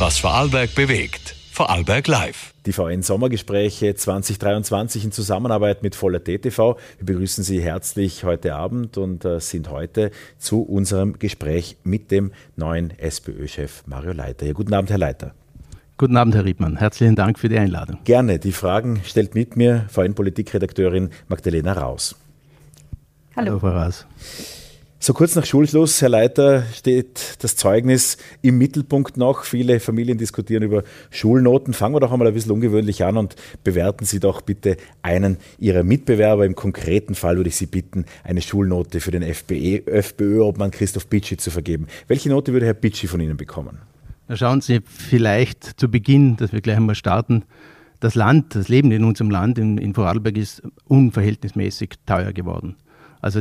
Was Vorarlberg bewegt. Vorarlberg Live. Die VN-Sommergespräche 2023 in Zusammenarbeit mit Voller TTV. Wir begrüßen Sie herzlich heute Abend und äh, sind heute zu unserem Gespräch mit dem neuen SPÖ-Chef Mario Leiter. Ja, guten Abend, Herr Leiter. Guten Abend, Herr Riedmann. Herzlichen Dank für die Einladung. Gerne. Die Fragen stellt mit mir VN-Politikredakteurin Magdalena Raus. Hallo, Hallo Frau Raus. So kurz nach Schulschluss, Herr Leiter, steht das Zeugnis im Mittelpunkt noch. Viele Familien diskutieren über Schulnoten. Fangen wir doch einmal ein bisschen ungewöhnlich an und bewerten Sie doch bitte einen Ihrer Mitbewerber. Im konkreten Fall würde ich Sie bitten, eine Schulnote für den FPE, FPÖ-Obmann Christoph Bitschi zu vergeben. Welche Note würde Herr Bitschi von Ihnen bekommen? Na schauen Sie vielleicht zu Beginn, dass wir gleich einmal starten. Das Land, das Leben in unserem Land, in, in Vorarlberg, ist unverhältnismäßig teuer geworden. Also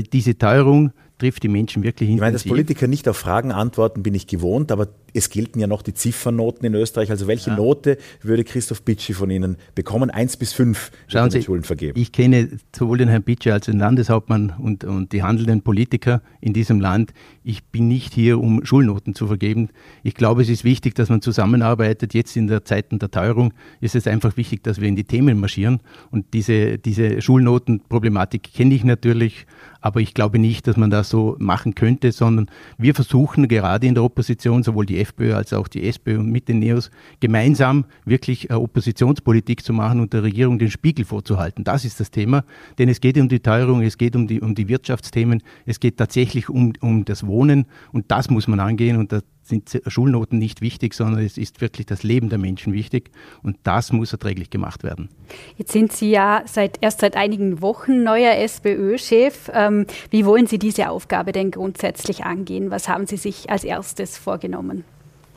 diese Teuerung trifft die Menschen wirklich intensiv. Ich meine, dass Politiker nicht auf Fragen antworten, bin ich gewohnt, aber es gelten ja noch die Ziffernoten in Österreich. Also welche ja. Note würde Christoph Bitschi von Ihnen bekommen? Eins bis fünf Schauen Sie, Schulen vergeben. Ich kenne sowohl den Herrn Bitschi als den Landeshauptmann und, und die handelnden Politiker in diesem Land. Ich bin nicht hier, um Schulnoten zu vergeben. Ich glaube, es ist wichtig, dass man zusammenarbeitet. Jetzt in der Zeiten der Teuerung ist es einfach wichtig, dass wir in die Themen marschieren. Und diese, diese Schulnotenproblematik kenne ich natürlich, aber ich glaube nicht, dass man das so machen könnte, sondern wir versuchen gerade in der Opposition sowohl die FPÖ als auch die SPÖ und mit den Neos gemeinsam wirklich äh, Oppositionspolitik zu machen und der Regierung den Spiegel vorzuhalten. Das ist das Thema, denn es geht um die Teuerung, es geht um die, um die Wirtschaftsthemen, es geht tatsächlich um, um das Wohnen. Und das muss man angehen. Und das, sind Schulnoten nicht wichtig, sondern es ist wirklich das Leben der Menschen wichtig und das muss erträglich gemacht werden. Jetzt sind Sie ja seit, erst seit einigen Wochen neuer SPÖ-Chef. Ähm, wie wollen Sie diese Aufgabe denn grundsätzlich angehen? Was haben Sie sich als erstes vorgenommen?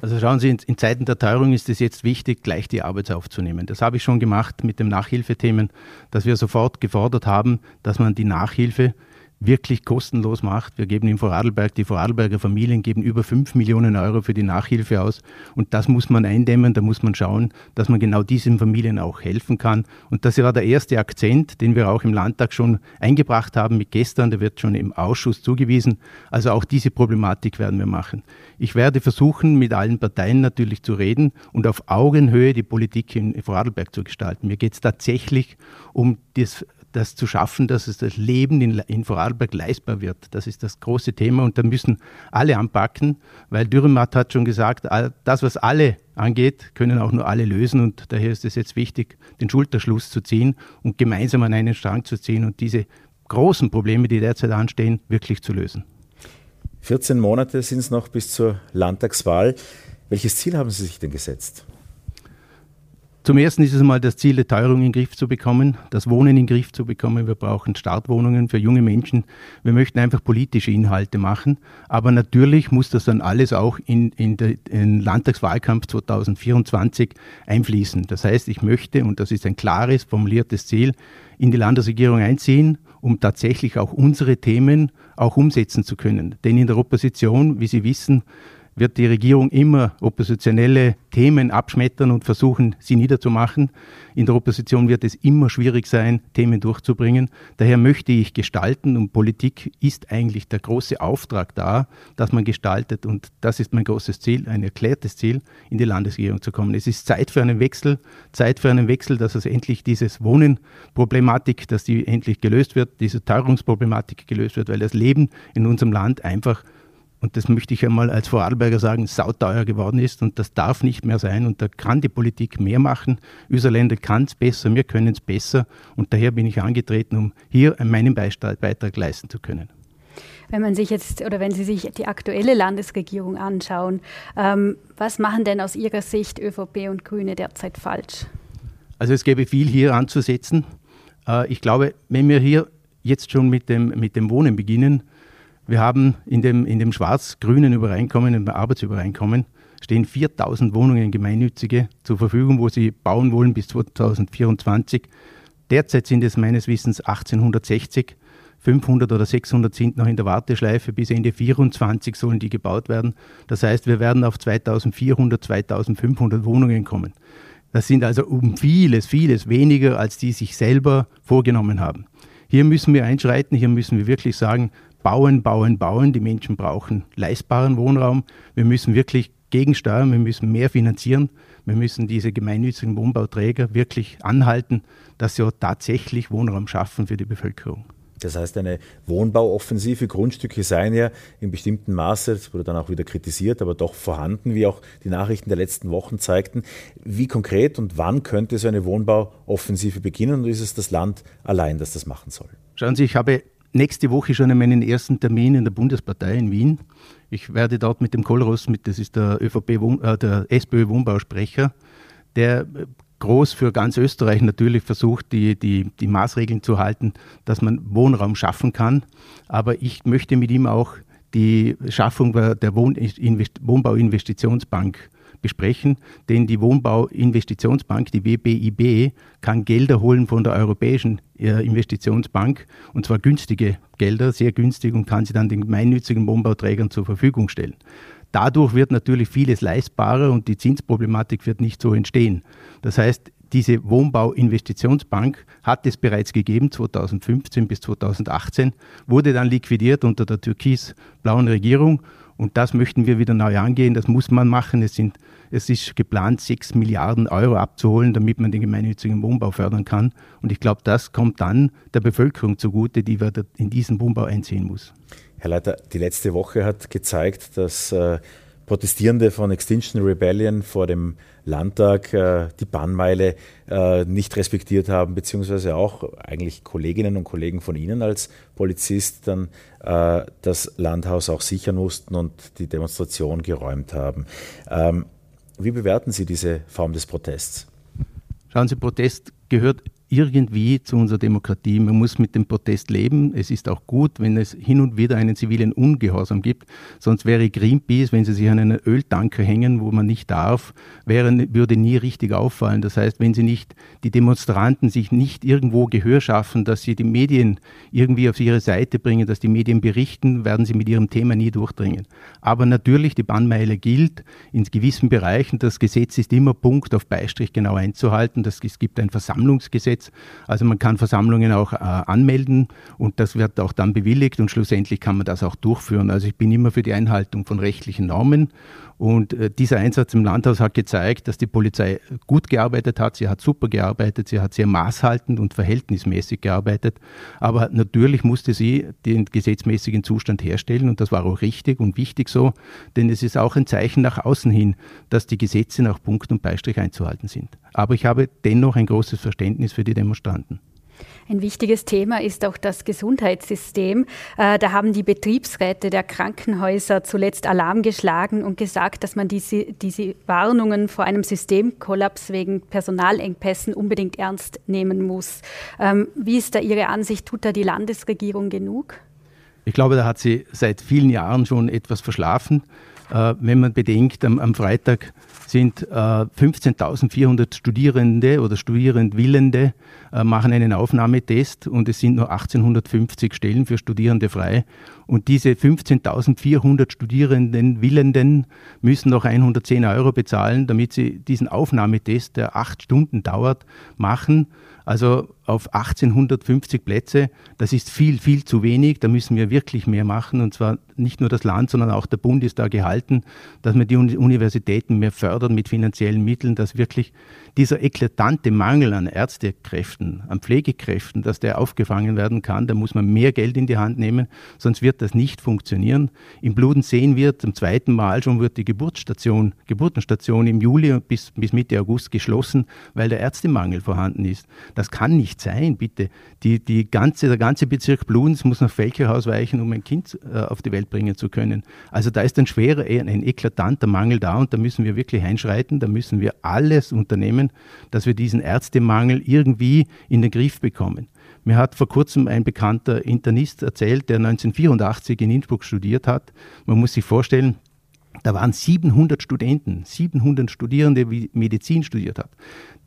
Also schauen Sie, in Zeiten der Teuerung ist es jetzt wichtig, gleich die Arbeit aufzunehmen. Das habe ich schon gemacht mit den Nachhilfethemen, dass wir sofort gefordert haben, dass man die Nachhilfe wirklich kostenlos macht. Wir geben in Vorarlberg, die Vorarlberger Familien geben über 5 Millionen Euro für die Nachhilfe aus. Und das muss man eindämmen, da muss man schauen, dass man genau diesen Familien auch helfen kann. Und das war der erste Akzent, den wir auch im Landtag schon eingebracht haben mit gestern. Der wird schon im Ausschuss zugewiesen. Also auch diese Problematik werden wir machen. Ich werde versuchen, mit allen Parteien natürlich zu reden und auf Augenhöhe die Politik in Vorarlberg zu gestalten. Mir geht es tatsächlich um das das zu schaffen, dass es das Leben in, in Vorarlberg leistbar wird. Das ist das große Thema und da müssen alle anpacken, weil Dürrenmatt hat schon gesagt, das, was alle angeht, können auch nur alle lösen und daher ist es jetzt wichtig, den Schulterschluss zu ziehen und gemeinsam an einen Strang zu ziehen und diese großen Probleme, die derzeit anstehen, wirklich zu lösen. 14 Monate sind es noch bis zur Landtagswahl. Welches Ziel haben Sie sich denn gesetzt? Zum ersten ist es mal das Ziel, die Teuerung in den Griff zu bekommen, das Wohnen in den Griff zu bekommen. Wir brauchen Startwohnungen für junge Menschen. Wir möchten einfach politische Inhalte machen. Aber natürlich muss das dann alles auch in, in den Landtagswahlkampf 2024 einfließen. Das heißt, ich möchte, und das ist ein klares, formuliertes Ziel, in die Landesregierung einziehen, um tatsächlich auch unsere Themen auch umsetzen zu können. Denn in der Opposition, wie Sie wissen, wird die Regierung immer oppositionelle Themen abschmettern und versuchen, sie niederzumachen. In der Opposition wird es immer schwierig sein, Themen durchzubringen. Daher möchte ich gestalten und Politik ist eigentlich der große Auftrag da, dass man gestaltet und das ist mein großes Ziel, ein erklärtes Ziel, in die Landesregierung zu kommen. Es ist Zeit für einen Wechsel, Zeit für einen Wechsel, dass es endlich dieses Wohnenproblematik, dass die endlich gelöst wird, diese Teuerungsproblematik gelöst wird, weil das Leben in unserem Land einfach und das möchte ich einmal als Vorarlberger sagen, sauteuer geworden ist und das darf nicht mehr sein und da kann die Politik mehr machen. Länder kann es besser, wir können es besser und daher bin ich angetreten, um hier meinen Beitrag leisten zu können. Wenn man sich jetzt oder wenn Sie sich die aktuelle Landesregierung anschauen, ähm, was machen denn aus Ihrer Sicht ÖVP und Grüne derzeit falsch? Also es gäbe viel hier anzusetzen. Äh, ich glaube, wenn wir hier jetzt schon mit dem, mit dem Wohnen beginnen, wir haben in dem, in dem schwarz-grünen Übereinkommen, im Arbeitsübereinkommen, stehen 4000 Wohnungen gemeinnützige zur Verfügung, wo sie bauen wollen bis 2024. Derzeit sind es meines Wissens 1860. 500 oder 600 sind noch in der Warteschleife. Bis Ende 2024 sollen die gebaut werden. Das heißt, wir werden auf 2400, 2500 Wohnungen kommen. Das sind also um vieles, vieles weniger, als die sich selber vorgenommen haben. Hier müssen wir einschreiten, hier müssen wir wirklich sagen, bauen, bauen, bauen. Die Menschen brauchen leistbaren Wohnraum. Wir müssen wirklich gegensteuern, wir müssen mehr finanzieren, wir müssen diese gemeinnützigen Wohnbauträger wirklich anhalten, dass sie auch tatsächlich Wohnraum schaffen für die Bevölkerung. Das heißt, eine Wohnbauoffensive, Grundstücke seien ja in bestimmtem Maße, das wurde dann auch wieder kritisiert, aber doch vorhanden, wie auch die Nachrichten der letzten Wochen zeigten. Wie konkret und wann könnte so eine Wohnbauoffensive beginnen und ist es das Land allein, das das machen soll? Schauen Sie, ich habe nächste Woche schon meinen ersten Termin in der Bundespartei in Wien. Ich werde dort mit dem Kohlross, mit, das ist der, ÖVP, äh, der SPÖ Wohnbausprecher, der groß für ganz Österreich natürlich versucht, die, die, die Maßregeln zu halten, dass man Wohnraum schaffen kann. Aber ich möchte mit ihm auch die Schaffung der Wohnbauinvestitionsbank besprechen, denn die Wohnbauinvestitionsbank, die WBIB, kann Gelder holen von der Europäischen äh, Investitionsbank und zwar günstige Gelder, sehr günstig und kann sie dann den gemeinnützigen Wohnbauträgern zur Verfügung stellen. Dadurch wird natürlich vieles leistbarer und die Zinsproblematik wird nicht so entstehen. Das heißt, diese Wohnbauinvestitionsbank hat es bereits gegeben, 2015 bis 2018, wurde dann liquidiert unter der türkis-blauen Regierung und das möchten wir wieder neu angehen. Das muss man machen. Es, sind, es ist geplant, 6 Milliarden Euro abzuholen, damit man den gemeinnützigen Wohnbau fördern kann. Und ich glaube, das kommt dann der Bevölkerung zugute, die in diesen Wohnbau einziehen muss. Herr Leiter, die letzte Woche hat gezeigt, dass äh, Protestierende von Extinction Rebellion vor dem Landtag äh, die Bannmeile äh, nicht respektiert haben, beziehungsweise auch eigentlich Kolleginnen und Kollegen von Ihnen als Polizist dann äh, das Landhaus auch sichern mussten und die Demonstration geräumt haben. Ähm, wie bewerten Sie diese Form des Protests? Schauen Sie, Protest gehört irgendwie zu unserer Demokratie. Man muss mit dem Protest leben. Es ist auch gut, wenn es hin und wieder einen zivilen Ungehorsam gibt. Sonst wäre Greenpeace, wenn sie sich an einen Öltanker hängen, wo man nicht darf, wäre, würde nie richtig auffallen. Das heißt, wenn sie nicht, die Demonstranten sich nicht irgendwo Gehör schaffen, dass sie die Medien irgendwie auf ihre Seite bringen, dass die Medien berichten, werden sie mit ihrem Thema nie durchdringen. Aber natürlich, die Bannmeile gilt in gewissen Bereichen. Das Gesetz ist immer Punkt auf Beistrich genau einzuhalten. Das, es gibt ein Versammlungsgesetz Gesetz. Also man kann Versammlungen auch äh, anmelden und das wird auch dann bewilligt und schlussendlich kann man das auch durchführen. Also ich bin immer für die Einhaltung von rechtlichen Normen und äh, dieser Einsatz im Landhaus hat gezeigt, dass die Polizei gut gearbeitet hat. Sie hat super gearbeitet, sie hat sehr maßhaltend und verhältnismäßig gearbeitet. Aber natürlich musste sie den gesetzmäßigen Zustand herstellen und das war auch richtig und wichtig so, denn es ist auch ein Zeichen nach außen hin, dass die Gesetze nach Punkt und Beistrich einzuhalten sind. Aber ich habe dennoch ein großes Verständnis für die Demonstranten. Ein wichtiges Thema ist auch das Gesundheitssystem. Äh, da haben die Betriebsräte der Krankenhäuser zuletzt Alarm geschlagen und gesagt, dass man diese, diese Warnungen vor einem Systemkollaps wegen Personalengpässen unbedingt ernst nehmen muss. Ähm, wie ist da Ihre Ansicht? Tut da die Landesregierung genug? Ich glaube, da hat sie seit vielen Jahren schon etwas verschlafen. Äh, wenn man bedenkt, am Freitag sind äh, 15.400 Studierende oder Studierendwillende äh, machen einen Aufnahmetest und es sind nur 1850 Stellen für Studierende frei. Und diese 15.400 Studierenden Willenden müssen noch 110 Euro bezahlen, damit sie diesen Aufnahmetest, der acht Stunden dauert, machen. Also auf 1850 Plätze, das ist viel, viel zu wenig. Da müssen wir wirklich mehr machen. Und zwar nicht nur das Land, sondern auch der Bund ist da gehalten, dass wir die Universitäten mehr fördern mit finanziellen Mitteln, dass wirklich dieser eklatante Mangel an Ärztekräften, an Pflegekräften, dass der aufgefangen werden kann. Da muss man mehr Geld in die Hand nehmen, sonst wird das nicht funktionieren. Im Bluden sehen wir zum zweiten Mal schon wird die Geburtsstation, Geburtenstation im Juli bis, bis Mitte August geschlossen, weil der Ärztemangel vorhanden ist. Das kann nicht sein, bitte. Die, die ganze, der ganze Bezirk Bludens muss nach Felcherhaus weichen, um ein Kind äh, auf die Welt bringen zu können. Also da ist ein schwerer, ein eklatanter Mangel da und da müssen wir wirklich einschreiten, da müssen wir alles unternehmen, dass wir diesen Ärztemangel irgendwie in den Griff bekommen. Mir hat vor kurzem ein bekannter Internist erzählt, der 1984 in Innsbruck studiert hat. Man muss sich vorstellen, da waren 700 Studenten, 700 Studierende, die Medizin studiert hat.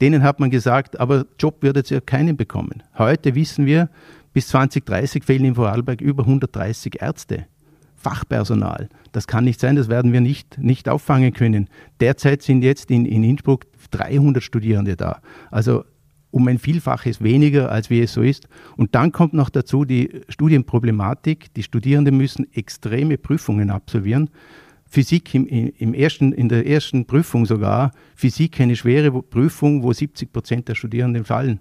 Denen hat man gesagt, aber Job jetzt ja keinen bekommen. Heute wissen wir, bis 2030 fehlen in Vorarlberg über 130 Ärzte. Fachpersonal. Das kann nicht sein, das werden wir nicht, nicht auffangen können. Derzeit sind jetzt in, in Innsbruck 300 Studierende da. Also um ein Vielfaches weniger, als wie es so ist. Und dann kommt noch dazu die Studienproblematik. Die Studierenden müssen extreme Prüfungen absolvieren. Physik im, im ersten, in der ersten Prüfung sogar, Physik eine schwere Prüfung, wo 70 Prozent der Studierenden fallen.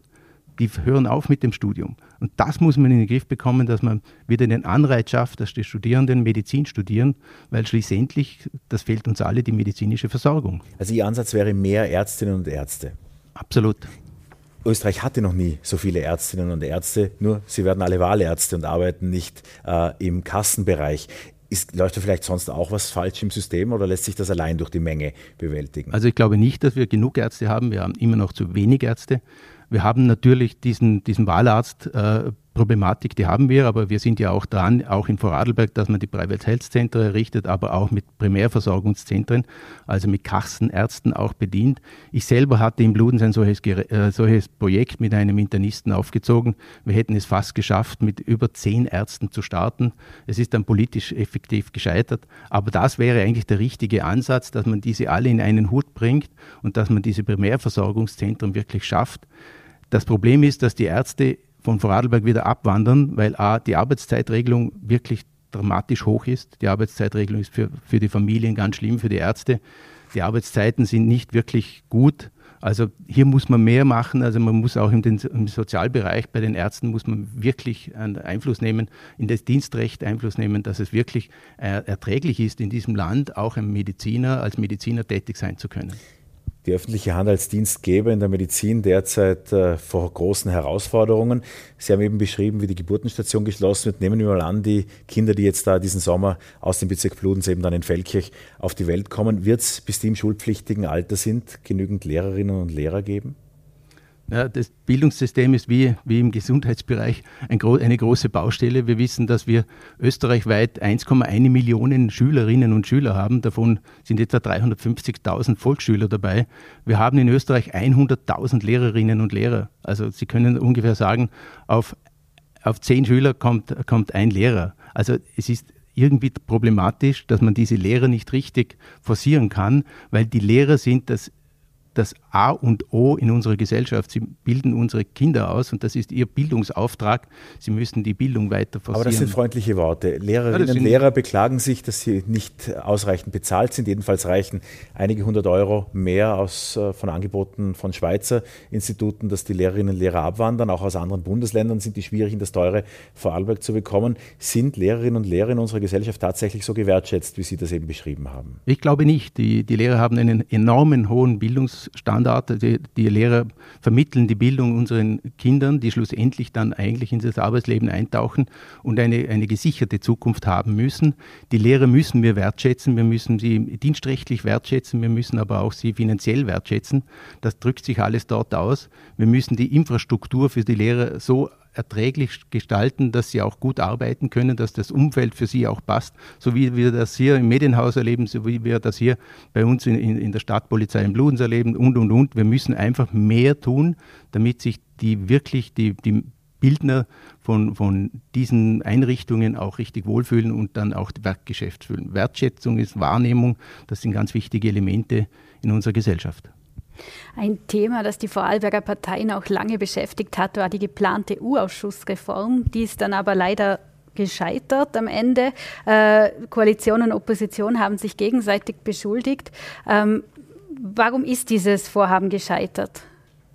Die hören auf mit dem Studium. Und das muss man in den Griff bekommen, dass man wieder den Anreiz schafft, dass die Studierenden Medizin studieren, weil schließlich, das fehlt uns alle, die medizinische Versorgung. Also Ihr Ansatz wäre mehr Ärztinnen und Ärzte. Absolut. Österreich hatte noch nie so viele Ärztinnen und Ärzte, nur sie werden alle Wahlärzte und arbeiten nicht äh, im Kassenbereich. Ist, läuft da vielleicht sonst auch was falsch im System oder lässt sich das allein durch die Menge bewältigen? Also ich glaube nicht, dass wir genug Ärzte haben. Wir haben immer noch zu wenig Ärzte. Wir haben natürlich diesen, diesen Wahlarzt äh, Problematik, die haben wir, aber wir sind ja auch dran, auch in Vorarlberg, dass man die Private Health Center errichtet, aber auch mit Primärversorgungszentren, also mit Kassenärzten auch bedient. Ich selber hatte im Bludens ein solches, äh, solches Projekt mit einem Internisten aufgezogen. Wir hätten es fast geschafft, mit über zehn Ärzten zu starten. Es ist dann politisch effektiv gescheitert, aber das wäre eigentlich der richtige Ansatz, dass man diese alle in einen Hut bringt und dass man diese Primärversorgungszentren wirklich schafft. Das Problem ist, dass die Ärzte von Vorarlberg wieder abwandern, weil A, die Arbeitszeitregelung wirklich dramatisch hoch ist. Die Arbeitszeitregelung ist für, für die Familien ganz schlimm, für die Ärzte. Die Arbeitszeiten sind nicht wirklich gut. Also hier muss man mehr machen. Also man muss auch im, im Sozialbereich bei den Ärzten muss man wirklich Einfluss nehmen, in das Dienstrecht Einfluss nehmen, dass es wirklich äh, erträglich ist, in diesem Land auch ein Mediziner als Mediziner tätig sein zu können die öffentliche Hand als Dienstgeber in der Medizin derzeit äh, vor großen Herausforderungen. Sie haben eben beschrieben, wie die Geburtenstation geschlossen wird. Nehmen wir mal an, die Kinder, die jetzt da diesen Sommer aus dem Bezirk Bludens eben dann in Feldkirch auf die Welt kommen, wird es, bis die im schulpflichtigen Alter sind, genügend Lehrerinnen und Lehrer geben? Ja, das Bildungssystem ist wie, wie im Gesundheitsbereich ein, eine große Baustelle. Wir wissen, dass wir österreichweit 1,1 Millionen Schülerinnen und Schüler haben. Davon sind etwa 350.000 Volksschüler dabei. Wir haben in Österreich 100.000 Lehrerinnen und Lehrer. Also Sie können ungefähr sagen, auf, auf zehn Schüler kommt, kommt ein Lehrer. Also es ist irgendwie problematisch, dass man diese Lehrer nicht richtig forcieren kann, weil die Lehrer sind das das A und O in unserer Gesellschaft. Sie bilden unsere Kinder aus und das ist ihr Bildungsauftrag. Sie müssen die Bildung weiter forcieren. Aber das sind freundliche Worte. Lehrerinnen und Lehrer beklagen sich, dass sie nicht ausreichend bezahlt sind. Jedenfalls reichen einige hundert Euro mehr aus, äh, von Angeboten von Schweizer Instituten, dass die Lehrerinnen und Lehrer abwandern. Auch aus anderen Bundesländern sind die schwierig, in das teure Vorarlberg zu bekommen. Sind Lehrerinnen und Lehrer in unserer Gesellschaft tatsächlich so gewertschätzt, wie Sie das eben beschrieben haben? Ich glaube nicht. Die, die Lehrer haben einen enormen hohen Bildungs Bildungsstandard. Die, die, Lehrer vermitteln die Bildung unseren Kindern, die schlussendlich dann eigentlich in das Arbeitsleben eintauchen und eine, eine gesicherte Zukunft haben müssen. Die Lehrer müssen wir wertschätzen, wir müssen sie dienstrechtlich wertschätzen, wir müssen aber auch sie finanziell wertschätzen. Das drückt sich alles dort aus. Wir müssen die Infrastruktur für die Lehrer so erträglich gestalten, dass sie auch gut arbeiten können, dass das Umfeld für sie auch passt, so wie wir das hier im Medienhaus erleben, so wie wir das hier bei uns in, in, in der Stadtpolizei in Bludens erleben und, und, und. Wir müssen einfach mehr tun, damit sich die wirklich, die, die Bildner von, von diesen Einrichtungen auch richtig wohlfühlen und dann auch Werkgeschäft fühlen. Wertschätzung ist Wahrnehmung, das sind ganz wichtige Elemente in unserer Gesellschaft. Ein Thema, das die Vorarlberger Parteien auch lange beschäftigt hat, war die geplante U-Ausschussreform. Die ist dann aber leider gescheitert am Ende. Äh, Koalition und Opposition haben sich gegenseitig beschuldigt. Ähm, warum ist dieses Vorhaben gescheitert?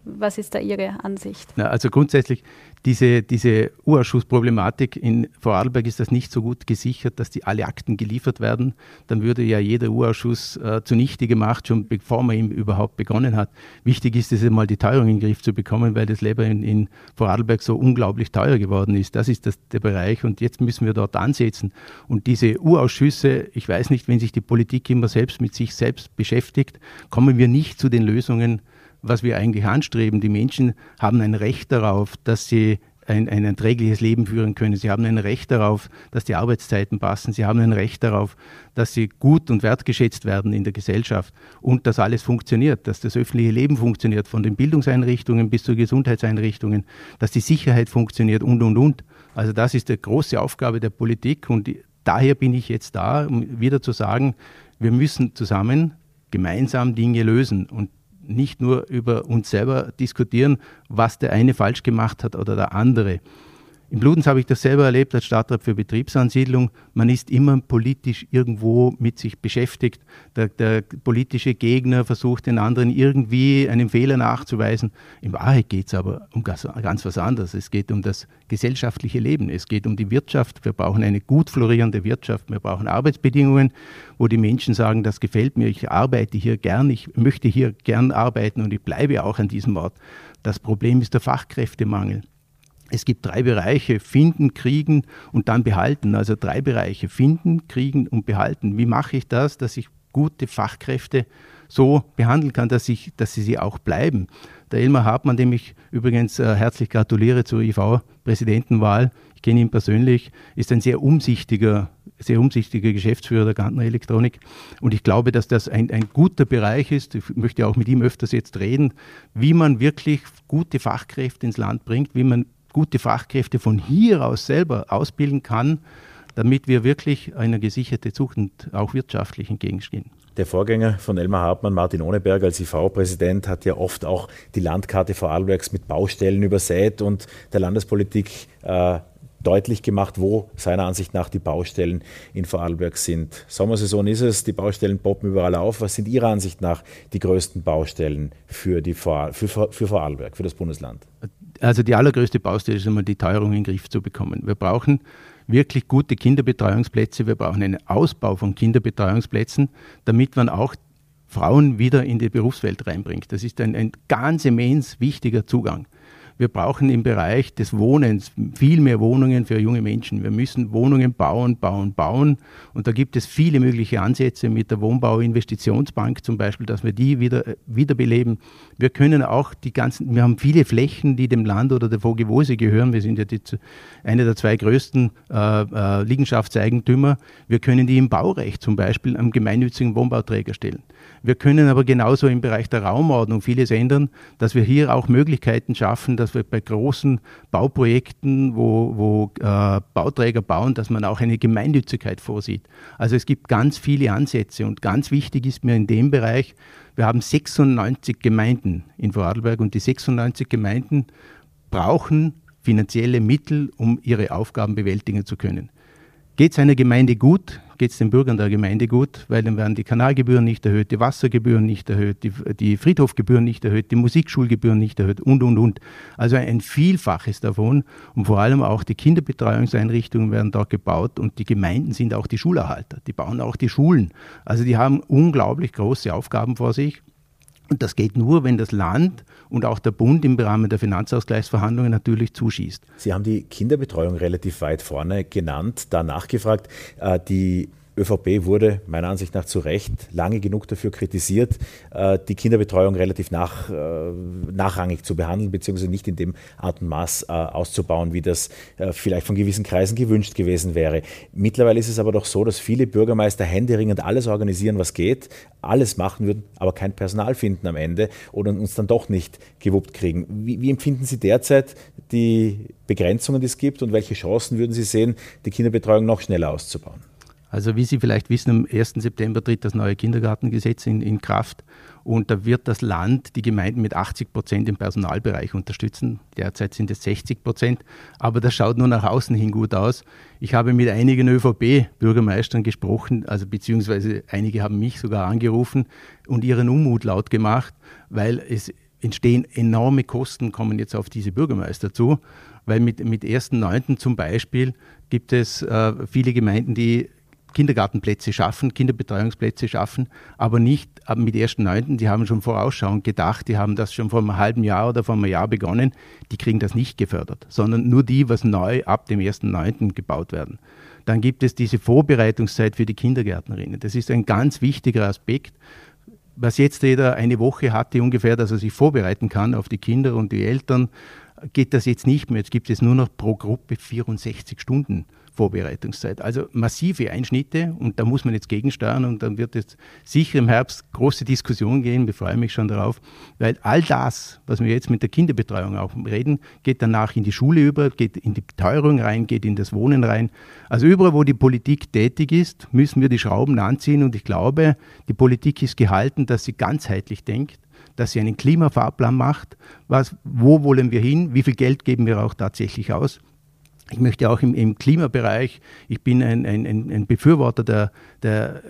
Was ist da Ihre Ansicht? Na, also grundsätzlich diese, diese Urausschussproblematik in Vorarlberg ist das nicht so gut gesichert, dass die alle Akten geliefert werden. Dann würde ja jeder Urausschuss äh, zunichte gemacht, schon bevor man ihm überhaupt begonnen hat. Wichtig ist es einmal, die Teuerung in den Griff zu bekommen, weil das Leben in, in Vorarlberg so unglaublich teuer geworden ist. Das ist das, der Bereich und jetzt müssen wir dort ansetzen. Und diese Urausschüsse, ich weiß nicht, wenn sich die Politik immer selbst mit sich selbst beschäftigt, kommen wir nicht zu den Lösungen, was wir eigentlich anstreben. Die Menschen haben ein Recht darauf, dass sie ein, ein erträgliches Leben führen können. Sie haben ein Recht darauf, dass die Arbeitszeiten passen. Sie haben ein Recht darauf, dass sie gut und wertgeschätzt werden in der Gesellschaft und dass alles funktioniert, dass das öffentliche Leben funktioniert, von den Bildungseinrichtungen bis zu Gesundheitseinrichtungen, dass die Sicherheit funktioniert und, und, und. Also das ist die große Aufgabe der Politik und daher bin ich jetzt da, um wieder zu sagen, wir müssen zusammen gemeinsam Dinge lösen und nicht nur über uns selber diskutieren, was der eine falsch gemacht hat oder der andere. Im Bludenz habe ich das selber erlebt als Stadtrat für Betriebsansiedlung. Man ist immer politisch irgendwo mit sich beschäftigt. Der, der, politische Gegner versucht den anderen irgendwie einen Fehler nachzuweisen. In Wahrheit geht es aber um ganz, ganz was anderes. Es geht um das gesellschaftliche Leben. Es geht um die Wirtschaft. Wir brauchen eine gut florierende Wirtschaft. Wir brauchen Arbeitsbedingungen, wo die Menschen sagen, das gefällt mir, ich arbeite hier gern, ich möchte hier gern arbeiten und ich bleibe auch an diesem Ort. Das Problem ist der Fachkräftemangel. Es gibt drei Bereiche, finden, kriegen und dann behalten. Also drei Bereiche, finden, kriegen und behalten. Wie mache ich das, dass ich gute Fachkräfte so behandeln kann, dass, ich, dass sie sie auch bleiben? Der Elmar Hartmann, dem ich übrigens äh, herzlich gratuliere zur IV-Präsidentenwahl, ich kenne ihn persönlich, ist ein sehr umsichtiger, sehr umsichtiger Geschäftsführer der Gantner Elektronik. Und ich glaube, dass das ein, ein guter Bereich ist. Ich möchte auch mit ihm öfters jetzt reden, wie man wirklich gute Fachkräfte ins Land bringt, wie man gute Fachkräfte von hier aus selber ausbilden kann, damit wir wirklich einer gesicherten Zukunft auch wirtschaftlich entgegenstehen. Der Vorgänger von Elmar Hartmann, Martin Ohneberg als IV-Präsident, hat ja oft auch die Landkarte Vorarlbergs mit Baustellen übersät und der Landespolitik äh, deutlich gemacht, wo seiner Ansicht nach die Baustellen in Vorarlberg sind. Sommersaison ist es, die Baustellen poppen überall auf. Was sind Ihrer Ansicht nach die größten Baustellen für, die Vor für, für Vorarlberg, für das Bundesland? Also die allergrößte Baustelle ist immer die Teuerung in den Griff zu bekommen. Wir brauchen wirklich gute Kinderbetreuungsplätze. Wir brauchen einen Ausbau von Kinderbetreuungsplätzen, damit man auch Frauen wieder in die Berufswelt reinbringt. Das ist ein, ein ganz immens wichtiger Zugang. Wir brauchen im Bereich des Wohnens viel mehr Wohnungen für junge Menschen. Wir müssen Wohnungen bauen, bauen, bauen. Und da gibt es viele mögliche Ansätze mit der Wohnbauinvestitionsbank zum Beispiel, dass wir die wieder wiederbeleben. Wir können auch die ganzen, wir haben viele Flächen, die dem Land oder der Vogewose gehören. Wir sind ja die, eine der zwei größten äh, äh, Liegenschaftseigentümer. Wir können die im Baurecht zum Beispiel am gemeinnützigen Wohnbauträger stellen. Wir können aber genauso im Bereich der Raumordnung vieles ändern, dass wir hier auch Möglichkeiten schaffen, dass wir bei großen Bauprojekten, wo, wo äh, Bauträger bauen, dass man auch eine Gemeinnützigkeit vorsieht. Also es gibt ganz viele Ansätze und ganz wichtig ist mir in dem Bereich, wir haben 96 Gemeinden in Vorarlberg und die 96 Gemeinden brauchen finanzielle Mittel, um ihre Aufgaben bewältigen zu können. Geht es einer Gemeinde gut, geht es den Bürgern der Gemeinde gut, weil dann werden die Kanalgebühren nicht erhöht, die Wassergebühren nicht erhöht, die, die Friedhofgebühren nicht erhöht, die Musikschulgebühren nicht erhöht und, und, und. Also ein Vielfaches davon und vor allem auch die Kinderbetreuungseinrichtungen werden dort gebaut und die Gemeinden sind auch die Schulerhalter, die bauen auch die Schulen. Also die haben unglaublich große Aufgaben vor sich. Und das geht nur, wenn das Land und auch der Bund im Rahmen der Finanzausgleichsverhandlungen natürlich zuschießt. Sie haben die Kinderbetreuung relativ weit vorne genannt, da nachgefragt. Äh, die ÖVP wurde meiner Ansicht nach zu Recht lange genug dafür kritisiert, äh, die Kinderbetreuung relativ nach, äh, nachrangig zu behandeln, beziehungsweise nicht in dem Art und Maß äh, auszubauen, wie das vielleicht von gewissen Kreisen gewünscht gewesen wäre. Mittlerweile ist es aber doch so, dass viele Bürgermeister händeringend alles organisieren, was geht, alles machen würden, aber kein Personal finden am Ende oder uns dann doch nicht gewuppt kriegen. Wie, wie empfinden Sie derzeit die Begrenzungen, die es gibt und welche Chancen würden Sie sehen, die Kinderbetreuung noch schneller auszubauen? Also wie Sie vielleicht wissen, am 1. September tritt das neue Kindergartengesetz in, in Kraft und da wird das Land die Gemeinden mit 80 Prozent im Personalbereich unterstützen. Derzeit sind es 60 Prozent, aber das schaut nur nach außen hin gut aus. Ich habe mit einigen ÖVP-Bürgermeistern gesprochen, also beziehungsweise einige haben mich sogar angerufen und ihren Unmut laut gemacht, weil es entstehen enorme Kosten, kommen jetzt auf diese Bürgermeister zu, weil mit, mit 1.9. zum Beispiel gibt es äh, viele Gemeinden, die Kindergartenplätze schaffen, Kinderbetreuungsplätze schaffen, aber nicht mit 1.9., die haben schon vorausschauend gedacht, die haben das schon vor einem halben Jahr oder vor einem Jahr begonnen, die kriegen das nicht gefördert, sondern nur die, was neu ab dem 1.9. gebaut werden. Dann gibt es diese Vorbereitungszeit für die Kindergärtnerinnen. Das ist ein ganz wichtiger Aspekt, was jetzt jeder eine Woche hatte ungefähr, dass er sich vorbereiten kann auf die Kinder und die Eltern, geht das jetzt nicht mehr. Jetzt gibt es nur noch pro Gruppe 64 Stunden Vorbereitungszeit. Also massive Einschnitte und da muss man jetzt gegensteuern und dann wird es sicher im Herbst große Diskussionen gehen, ich freue mich schon darauf, weil all das, was wir jetzt mit der Kinderbetreuung auch reden, geht danach in die Schule über, geht in die Teuerung rein, geht in das Wohnen rein. Also überall, wo die Politik tätig ist, müssen wir die Schrauben anziehen und ich glaube, die Politik ist gehalten, dass sie ganzheitlich denkt, dass sie einen Klimafahrplan macht, was, wo wollen wir hin, wie viel Geld geben wir auch tatsächlich aus Ich möchte auch im, im Klimabereich, ich bin ein, ein, ein Befürworter der, der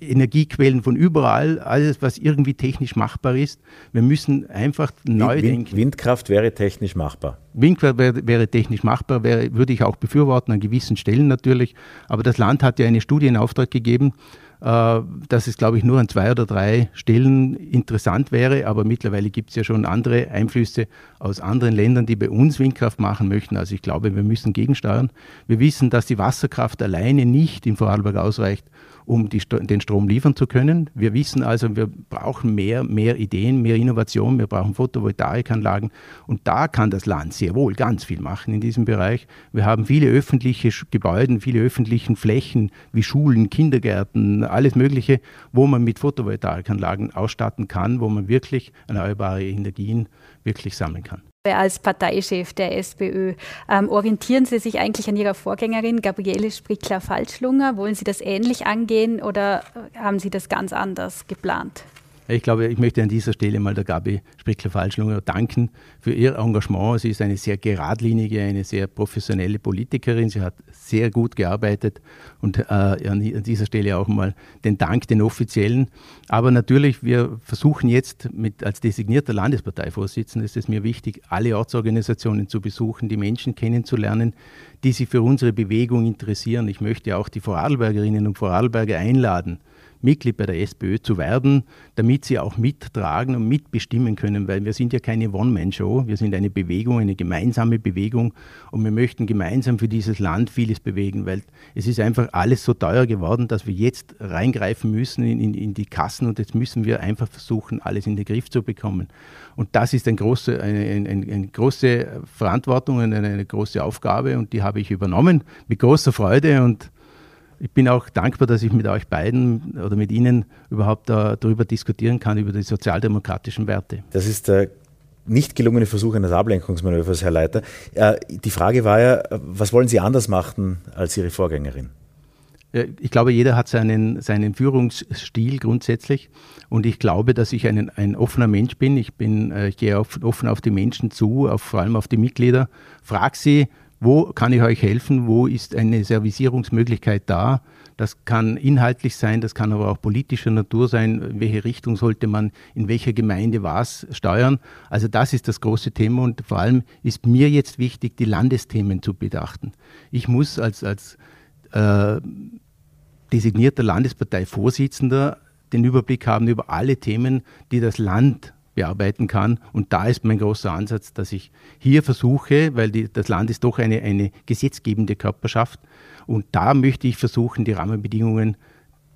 Energiequellen von überall, alles, was irgendwie technisch machbar ist. Wir müssen einfach neu Wind, denken. Windkraft wäre technisch machbar. Windkraft wäre, wäre technisch machbar, wäre, würde ich auch befürworten, an gewissen Stellen natürlich. Aber das Land hat ja eine Studie in Auftrag gegeben, dass es, glaube ich, nur an zwei oder drei Stellen interessant wäre. Aber mittlerweile gibt es ja schon andere Einflüsse aus anderen Ländern, die bei uns Windkraft machen möchten. Also ich glaube, wir müssen gegensteuern. Wir wissen, dass die Wasserkraft alleine nicht in Vorarlberg ausreicht, um die, den Strom liefern zu können. Wir wissen also, wir brauchen mehr, mehr Ideen, mehr Innovation, wir brauchen Photovoltaikanlagen und da kann das Land sehr wohl ganz viel machen in diesem Bereich. Wir haben viele öffentliche Gebäude, viele öffentliche Flächen wie Schulen, Kindergärten, alles Mögliche, wo man mit Photovoltaikanlagen ausstatten kann, wo man wirklich erneuerbare Energien wirklich sammeln kann als Parteichef der SPÖ. Ähm, orientieren Sie sich eigentlich an Ihrer Vorgängerin Gabriele Sprickler-Falschlunger? Wollen Sie das ähnlich angehen oder haben Sie das ganz anders geplant? Ich glaube, ich möchte an dieser Stelle mal der Gabi Sprickler-Falschlunger danken für ihr Engagement. Sie ist eine sehr geradlinige, eine sehr professionelle Politikerin. Sie hat sehr gut gearbeitet und äh, an dieser Stelle auch mal den Dank, den offiziellen. Aber natürlich, wir versuchen jetzt mit, als designierter Landesparteivorsitzender ist es mir wichtig, alle Ortsorganisationen zu besuchen, die Menschen kennenzulernen, die sich für unsere Bewegung interessieren. Ich möchte auch die Vorarlbergerinnen und Vorarlberger einladen, Mitglied bei der SPÖ zu werden, damit sie auch mittragen und mitbestimmen können, weil wir sind ja keine One-Man-Show, wir sind eine Bewegung, eine gemeinsame Bewegung und wir möchten gemeinsam für dieses Land vieles bewegen, weil es ist einfach alles so teuer geworden, dass wir jetzt reingreifen müssen in, in, in die Kassen und jetzt müssen wir einfach versuchen, alles in den Griff zu bekommen. Und das ist eine große, eine, eine, eine große Verantwortung und eine, eine große Aufgabe und die habe ich übernommen mit großer Freude und ich bin auch dankbar, dass ich mit euch beiden oder mit Ihnen überhaupt darüber diskutieren kann, über die sozialdemokratischen Werte. Das ist der nicht gelungene Versuch eines Ablenkungsmanövers, Herr Leiter. Äh, die Frage war ja, was wollen Sie anders machen als Ihre Vorgängerin? Ich glaube, jeder hat seinen, seinen Führungsstil grundsätzlich und ich glaube, dass ich ein, ein offener Mensch bin. Ich, bin, äh, ich gehe auf, offen auf die Menschen zu, auf, vor allem auf die Mitglieder, frage sie, wo kann ich euch helfen? Wo ist eine Servicierungsmöglichkeit da? Das kann inhaltlich sein, das kann aber auch politischer Natur sein. In welche Richtung sollte man in welcher Gemeinde was steuern? Also das ist das große Thema und vor allem ist mir jetzt wichtig, die Landesthemen zu bedachten. Ich muss als, als äh, designierter Landesparteivorsitzender den Überblick haben über alle Themen, die das Land bearbeiten kann. Und da ist mein großer Ansatz, dass ich hier versuche, weil die, das Land ist doch eine, eine gesetzgebende Körperschaft, und da möchte ich versuchen, die Rahmenbedingungen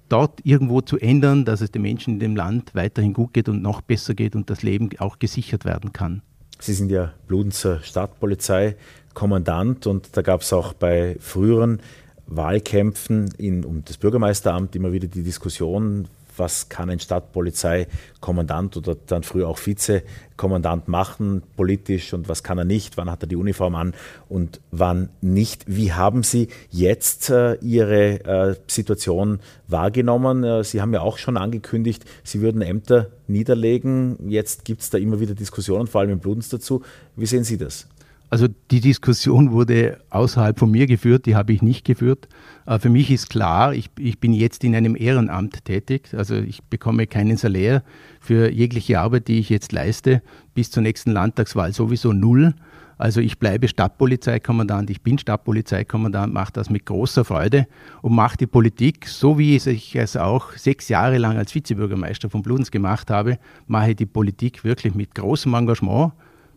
dort irgendwo zu ändern, dass es den Menschen in dem Land weiterhin gut geht und noch besser geht und das Leben auch gesichert werden kann. Sie sind ja Bludenzer Stadtpolizeikommandant und da gab es auch bei früheren Wahlkämpfen in, um das Bürgermeisteramt immer wieder die Diskussion, was kann ein Stadtpolizeikommandant oder dann früher auch Vizekommandant machen politisch und was kann er nicht, wann hat er die Uniform an und wann nicht. Wie haben Sie jetzt äh, Ihre äh, Situation wahrgenommen? Äh, Sie haben ja auch schon angekündigt, Sie würden Ämter niederlegen. Jetzt gibt es da immer wieder Diskussionen, vor allem in Bludens dazu. Wie sehen Sie das? Also die Diskussion wurde außerhalb von mir geführt, die habe ich nicht geführt. Äh, für mich ist klar, ich, ich bin jetzt in einem Ehrenamt tätig, also ich bekomme keinen Salär für jegliche Arbeit, die ich jetzt leiste, bis zur nächsten Landtagswahl sowieso null. Also ich bleibe Stadtpolizeikommandant, ich bin Stadtpolizeikommandant, mache das mit großer Freude und mache die Politik, so wie ich es auch sechs Jahre lang als Vizebürgermeister von Bludens gemacht habe, mache die Politik wirklich mit großem Engagement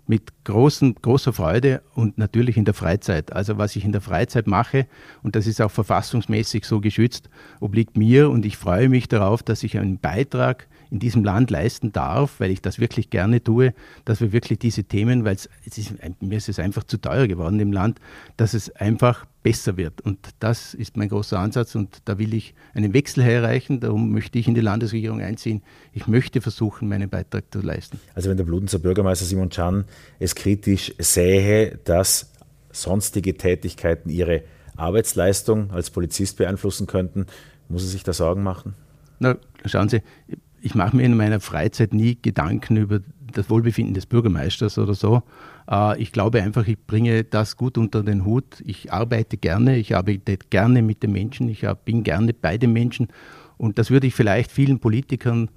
mit großen, großer Freude und natürlich in der Freizeit. Also was ich in der Freizeit mache, und das ist auch verfassungsmäßig so geschützt, obliegt mir und ich freue mich darauf, dass ich einen Beitrag in diesem Land leisten darf, weil ich das wirklich gerne tue, dass wir wirklich diese Themen, weil es, ist, mir ist es einfach zu teuer geworden im Land, dass es einfach besser wird. Und das ist mein großer Ansatz und da will ich einen Wechsel erreichen. Darum möchte ich in die Landesregierung einziehen. Ich möchte versuchen, meinen Beitrag zu leisten. Also wenn der Bludenzer Bürgermeister Simon Chan es kritisch sähe, dass sonstige Tätigkeiten ihre Arbeitsleistung als Polizist beeinflussen könnten, muss er sich da Sorgen machen? Na, schauen Sie, ich mache mir in meiner Freizeit nie Gedanken über das Wohlbefinden des Bürgermeisters oder so. Äh, ich glaube einfach, ich bringe das gut unter den Hut. Ich arbeite gerne, ich arbeite gerne mit den Menschen, ich bin gerne bei den Menschen. Und das würde ich vielleicht vielen Politikern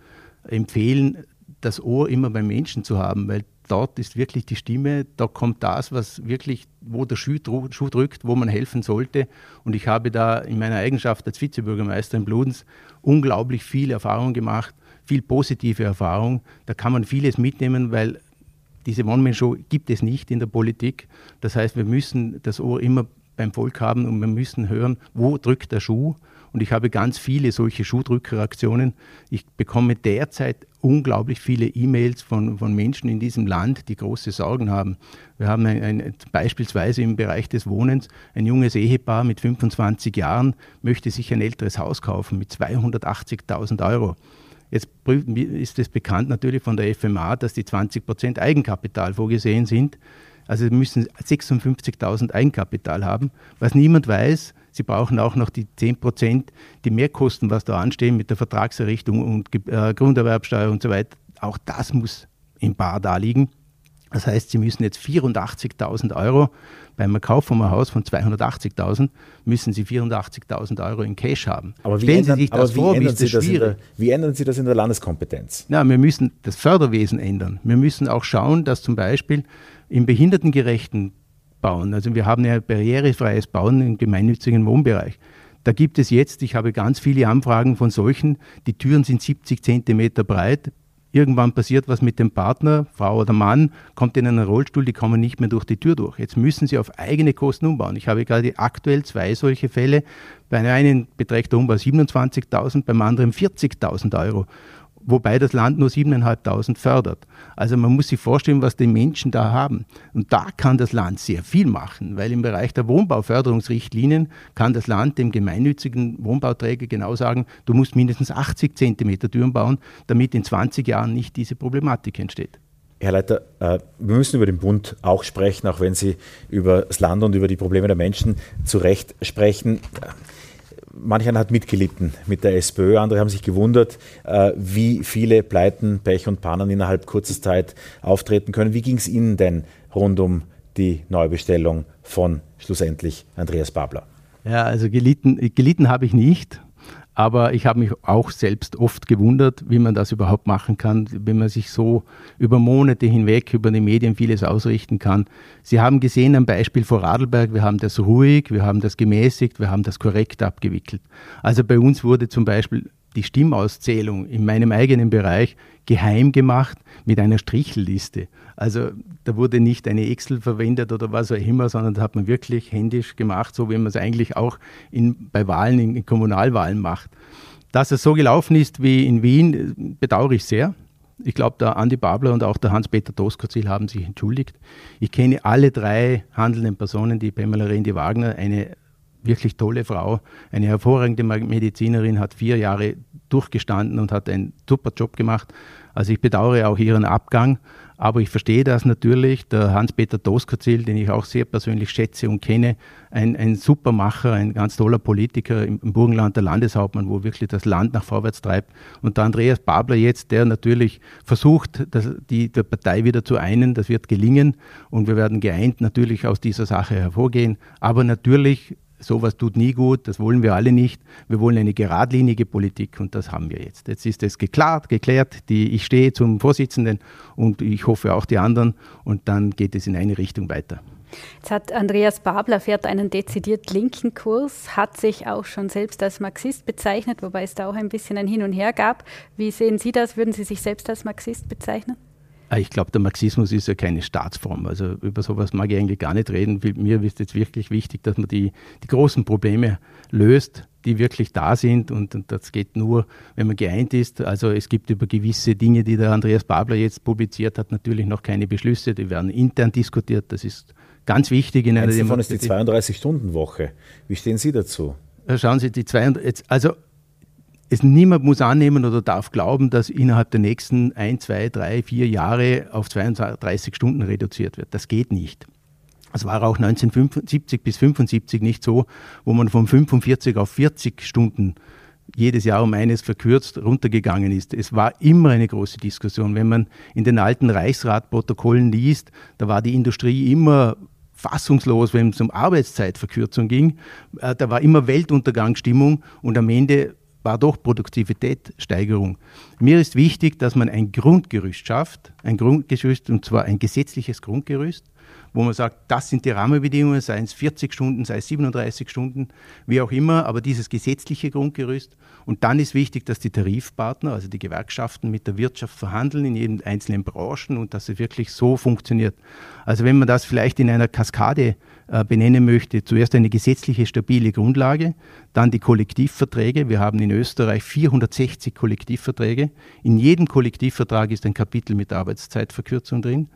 empfehlen, das Ohr immer beim Menschen zu haben, weil dort ist wirklich die Stimme, da kommt das, was wirklich, wo der Schuh, drückt, wo man helfen sollte. Und ich habe da in meiner Eigenschaft als Vizebürgermeister in Bludens unglaublich viel Erfahrung gemacht, viel positive Erfahrung. Da kann man vieles mitnehmen, weil diese One-Man-Show gibt es nicht in der Politik. Das heißt, wir müssen das Ohr immer beim Volk haben und wir müssen hören, wo drückt der Schuh. Und ich habe ganz viele solche Schuhdrückeraktionen. Ich bekomme derzeit unglaublich viele E-Mails von, von Menschen in diesem Land, die große Sorgen haben. Wir haben ein, ein, beispielsweise im Bereich des Wohnens ein junges Ehepaar mit 25 Jahren möchte sich ein älteres Haus kaufen mit 280.000 Euro. Jetzt ist es bekannt natürlich von der FMA, dass die 20 Prozent Eigenkapital vorgesehen sind. Also sie müssen 56.000 Eigenkapital haben. Was niemand weiß, sie brauchen auch noch die 10 Prozent, die Mehrkosten, was da anstehen mit der Vertragserrichtung und äh, Grunderwerbsteuer und so weiter. Auch das muss im Bar da liegen. Das heißt, sie müssen jetzt 84.000 Euro beim Kauf von einem Haus von 280.000 müssen Sie 84.000 Euro in Cash haben. Aber wie Stellen ändern, Sie sich das vor, wie ist das schwierig? Der, wie ändern Sie das in der Landeskompetenz? Na, wir müssen das Förderwesen ändern. Wir müssen auch schauen, dass zum Beispiel im behindertengerechten Bauen, also wir haben ja barrierefreies Bauen im gemeinnützigen Wohnbereich. Da gibt es jetzt, ich habe ganz viele Anfragen von solchen, die Türen sind 70 Zentimeter breit, Irgendwann passiert was mit dem Partner, Frau oder Mann, kommt in einen Rollstuhl, die kommen nicht mehr durch die Tür durch. Jetzt müssen sie auf eigene Kosten umbauen. Ich habe gerade aktuell zwei solche Fälle. Bei einem beträgt der Umbau 27.000, beim anderen 40.000 Euro wobei das Land nur 7.500 fördert. Also man muss sich vorstellen, was die Menschen da haben. Und da kann das Land sehr viel machen, weil im Bereich der Wohnbauförderungsrichtlinien kann das Land dem gemeinnützigen Wohnbauträger genau sagen, du musst mindestens 80 Zentimeter Türen bauen, damit in 20 Jahren nicht diese Problematik entsteht. Herr Leiter, äh, wir müssen über den Bund auch sprechen, auch wenn Sie über das Land und über die Probleme der Menschen zu Recht sprechen manch einer hat mitgelitten mit der SPÖ, andere haben sich gewundert, äh, wie viele Pleiten, Pech und Pannen innerhalb kurzer Zeit auftreten können. Wie ging es Ihnen denn rund um die Neubestellung von schlussendlich Andreas Babler? Ja, also gelitten, gelitten habe ich nicht. Aber ich habe mich auch selbst oft gewundert, wie man das überhaupt machen kann, wenn man sich so über Monate hinweg über die Medien vieles ausrichten kann. Sie haben gesehen am Beispiel vor Radlberg, wir haben das ruhig, wir haben das gemäßigt, wir haben das korrekt abgewickelt. Also bei uns wurde zum Beispiel die Stimmauszählung in meinem eigenen Bereich geheim gemacht mit einer Strichelliste. Also da wurde nicht eine Excel verwendet oder was auch immer, sondern da hat man wirklich händisch gemacht, so wie man es eigentlich auch in, bei Wahlen, in, in Kommunalwahlen macht. Dass es so gelaufen ist wie in Wien, bedauere ich sehr. Ich glaube, der Andi Babler und auch der Hans-Peter Doskozil haben sich entschuldigt. Ich kenne alle drei handelnden Personen, die Pamela Rendi-Wagner, eine wirklich tolle Frau, eine hervorragende Medizinerin, hat vier Jahre durchgestanden und hat einen super Job gemacht. Also ich bedauere auch ihren Abgang, aber ich verstehe das natürlich. Der Hans-Peter Doskozil, den ich auch sehr persönlich schätze und kenne, ein, ein super Macher, ein ganz toller Politiker im, im Burgenland, der Landeshauptmann, wo wirklich das Land nach vorwärts treibt. Und der Andreas Babler jetzt, der natürlich versucht, das, die der Partei wieder zu einen, das wird gelingen und wir werden geeint natürlich aus dieser Sache hervorgehen. Aber natürlich Sowas tut nie gut, das wollen wir alle nicht. Wir wollen eine geradlinige Politik und das haben wir jetzt. Jetzt ist es geklärt, geklärt. Die, ich stehe zum Vorsitzenden und ich hoffe auch die anderen und dann geht es in eine Richtung weiter. Jetzt hat Andreas Babler fährt einen dezidiert linken Kurs, hat sich auch schon selbst als Marxist bezeichnet, wobei es da auch ein bisschen ein Hin und Her gab. Wie sehen Sie das? Würden Sie sich selbst als Marxist bezeichnen? Ah, ich glaube, der Marxismus ist ja keine Staatsform. Also über sowas mag ich eigentlich gar nicht reden. Mir ist jetzt wirklich wichtig, dass man die, die großen Probleme löst, die wirklich da sind. Und, und, das geht nur, wenn man geeint ist. Also es gibt über gewisse Dinge, die der Andreas Babler jetzt publiziert hat, natürlich noch keine Beschlüsse. Die werden intern diskutiert. Das ist ganz wichtig in einer Eins davon ist die 32-Stunden-Woche. Wie stehen Sie dazu? Schauen Sie, die 32, also es niemand muss annehmen oder darf glauben, dass innerhalb der nächsten ein, zwei, drei, vier Jahre auf 32 Stunden reduziert wird. Das geht nicht. Es war auch 1970 bis 1975 nicht so, wo man von 45 auf 40 Stunden jedes Jahr um eines verkürzt runtergegangen ist. Es war immer eine große Diskussion. Wenn man in den alten Reichsratprotokollen liest, da war die Industrie immer fassungslos, wenn es um Arbeitszeitverkürzung ging. Äh, da war immer Weltuntergangsstimmung und am Ende war doch Produktivitätssteigerung. Mir ist wichtig, dass man ein Grundgerüst schafft, ein Grundgerüst und zwar ein gesetzliches Grundgerüst, wo man sagt, das sind die Rahmenbedingungen, sei es 40 Stunden, sei es 37 Stunden, wie auch immer, aber dieses gesetzliche Grundgerüst. Und dann ist wichtig, dass die Tarifpartner, also die Gewerkschaften mit der Wirtschaft verhandeln in jeden einzelnen Branchen und dass es wirklich so funktioniert. Also wenn man das vielleicht in einer Kaskade benennen möchte, zuerst eine gesetzliche stabile Grundlage, dann die Kollektivverträge. Wir haben in Österreich 460 Kollektivverträge. In jedem Kollektivvertrag ist ein Kapitel mit Arbeitszeitverkürzung drin.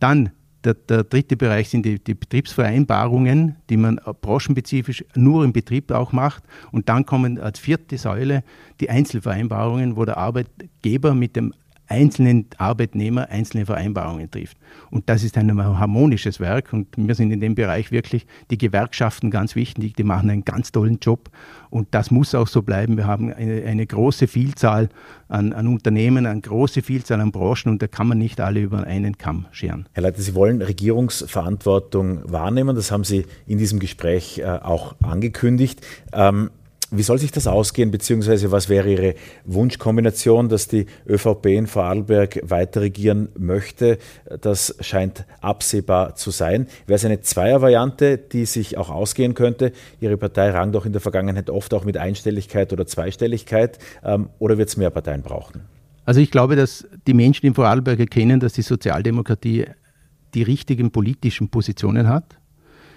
Dann der, der, dritte Bereich sind die, die, Betriebsvereinbarungen, die man branchenspezifisch nur im Betrieb auch macht. Und dann kommen als vierte Säule die Einzelvereinbarungen, wo der Arbeitgeber mit dem einzelnen Arbeitnehmer einzelne Vereinbarungen trifft. Und das ist ein harmonisches Werk und wir sind in dem Bereich wirklich die Gewerkschaften ganz wichtig, die machen einen ganz tollen Job und das muss auch so bleiben. Wir haben eine, eine große Vielzahl an, an, Unternehmen, eine große Vielzahl an Branchen und da kann man nicht alle über einen Kamm scheren. Herr Leiter, Sie wollen Regierungsverantwortung wahrnehmen, das haben Sie in diesem Gespräch äh, auch angekündigt. Ähm, wie soll sich das ausgehen, beziehungsweise was wäre Ihre Wunschkombination, dass die ÖVP in Vorarlberg weiter regieren möchte? Das scheint absehbar zu sein. Wäre es eine Zweiervariante, die sich auch ausgehen könnte? Ihre Partei rang doch in der Vergangenheit oft auch mit Einstelligkeit oder Zweistelligkeit. Ähm, oder wird es mehr Parteien brauchen? Also ich glaube, dass die Menschen in Vorarlberg erkennen, dass die Sozialdemokratie die richtigen politischen Positionen hat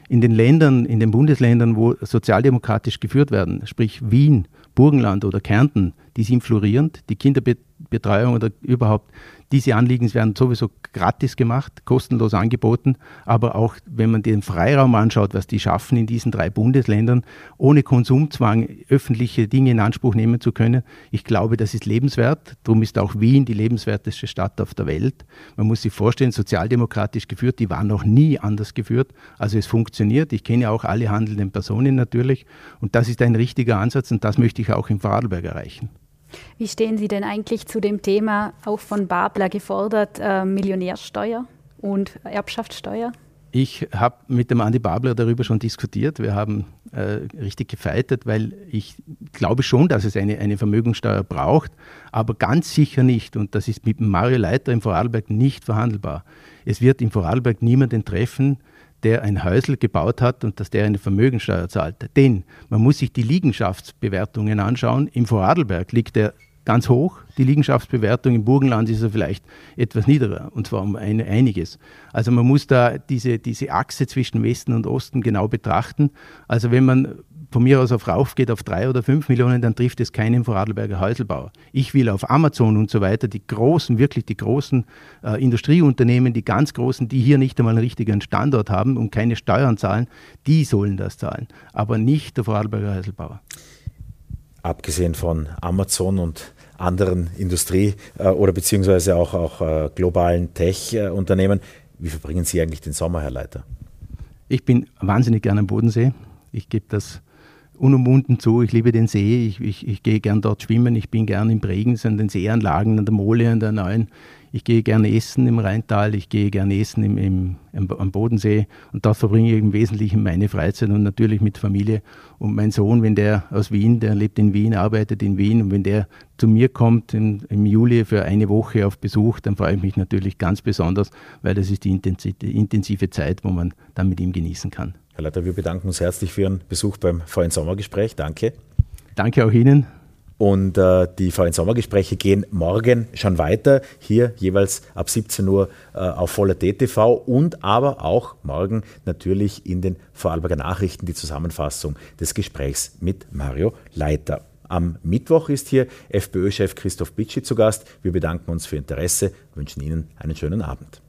in den Ländern, in den Bundesländern, wo sozialdemokratisch geführt werden, sprich Wien, Burgenland oder Kärnten, die sind florierend. Die Kinderbetreuung oder überhaupt diese Anliegen werden sowieso gratis gemacht, kostenlos angeboten, aber auch wenn man den Freiraum anschaut, was die schaffen in diesen drei Bundesländern, ohne Konsumzwang öffentliche Dinge in Anspruch nehmen zu können, ich glaube, das ist lebenswert. Darum ist auch Wien die lebenswerteste Stadt auf der Welt. Man muss sich vorstellen, sozialdemokratisch geführt, die waren noch nie anders geführt. Also es funktioniert. Ich kenne auch alle handelnden Personen natürlich und das ist ein richtiger Ansatz und das möchte ich auch in Vorarlberg erreichen. Wie stehen Sie denn eigentlich zu dem Thema, auch von Babler gefordert, äh, Millionärsteuer und Erbschaftssteuer? Ich habe mit dem Andi Babler darüber schon diskutiert. Wir haben äh, richtig gefeitet, weil ich glaube schon, dass es eine, eine Vermögensteuer braucht, aber ganz sicher nicht, und das ist mit Mario Leiter im Vorarlberg nicht verhandelbar. Es wird im Vorarlberg niemanden treffen, der ein Häusl gebaut hat und dass der eine Vermögensteuer zahlt. Denn man muss sich die Liegenschaftsbewertungen anschauen. Im Vorarlberg liegt er ganz hoch. Die Liegenschaftsbewertung im Burgenland ist er vielleicht etwas niedriger, und zwar um ein, einiges. Also man muss da diese, diese Achse zwischen Westen und Osten genau betrachten. Also wenn man von mir aus auf rauf geht auf drei oder fünf Millionen, dann trifft es keinen Vorarlberger Häuselbauer. Ich will auf Amazon und so weiter, die großen, wirklich die großen äh, Industrieunternehmen, die ganz großen, die hier nicht einmal einen richtigen Standort haben und keine Steuern zahlen, die sollen das zahlen, aber nicht der Vorarlberger Häuselbauer. Abgesehen von Amazon und anderen Industrie- äh, oder beziehungsweise auch, auch äh, globalen Tech-Unternehmen, wie verbringen Sie eigentlich den Sommer, Herr Leiter? Ich bin wahnsinnig gerne am Bodensee. Ich gebe das unumwunden zu. Ich liebe den See, ich, ich, ich gehe gern dort schwimmen, ich bin gern in Bregenz an den Seeanlagen, an der Mole, an der Neuen. Ich gehe gerne essen im Rheintal, ich gehe gerne essen im, im, im, am Bodensee und dort verbringe ich im Wesentlichen meine Freizeit und natürlich mit Familie. Und mein Sohn, wenn der aus Wien, der lebt in Wien, arbeitet in Wien und wenn der zu mir kommt im, im Juli für eine Woche auf Besuch, dann freue ich mich natürlich ganz besonders, weil das ist die intensive Zeit, wo man dann mit ihm genießen kann. Herr Leiter, wir bedanken uns herzlich für Ihren Besuch beim VN Sommergespräch. Danke. Danke auch Ihnen. Und äh, die VN Sommergespräche gehen morgen schon weiter, hier jeweils ab 17 Uhr äh, auf Voller TV und aber auch morgen natürlich in den Vorarlberger Nachrichten die Zusammenfassung des Gesprächs mit Mario Leiter. Am Mittwoch ist hier FPÖ-Chef Christoph Bitschi zu Gast. Wir bedanken uns für Ihr Interesse, wünschen Ihnen einen schönen Abend.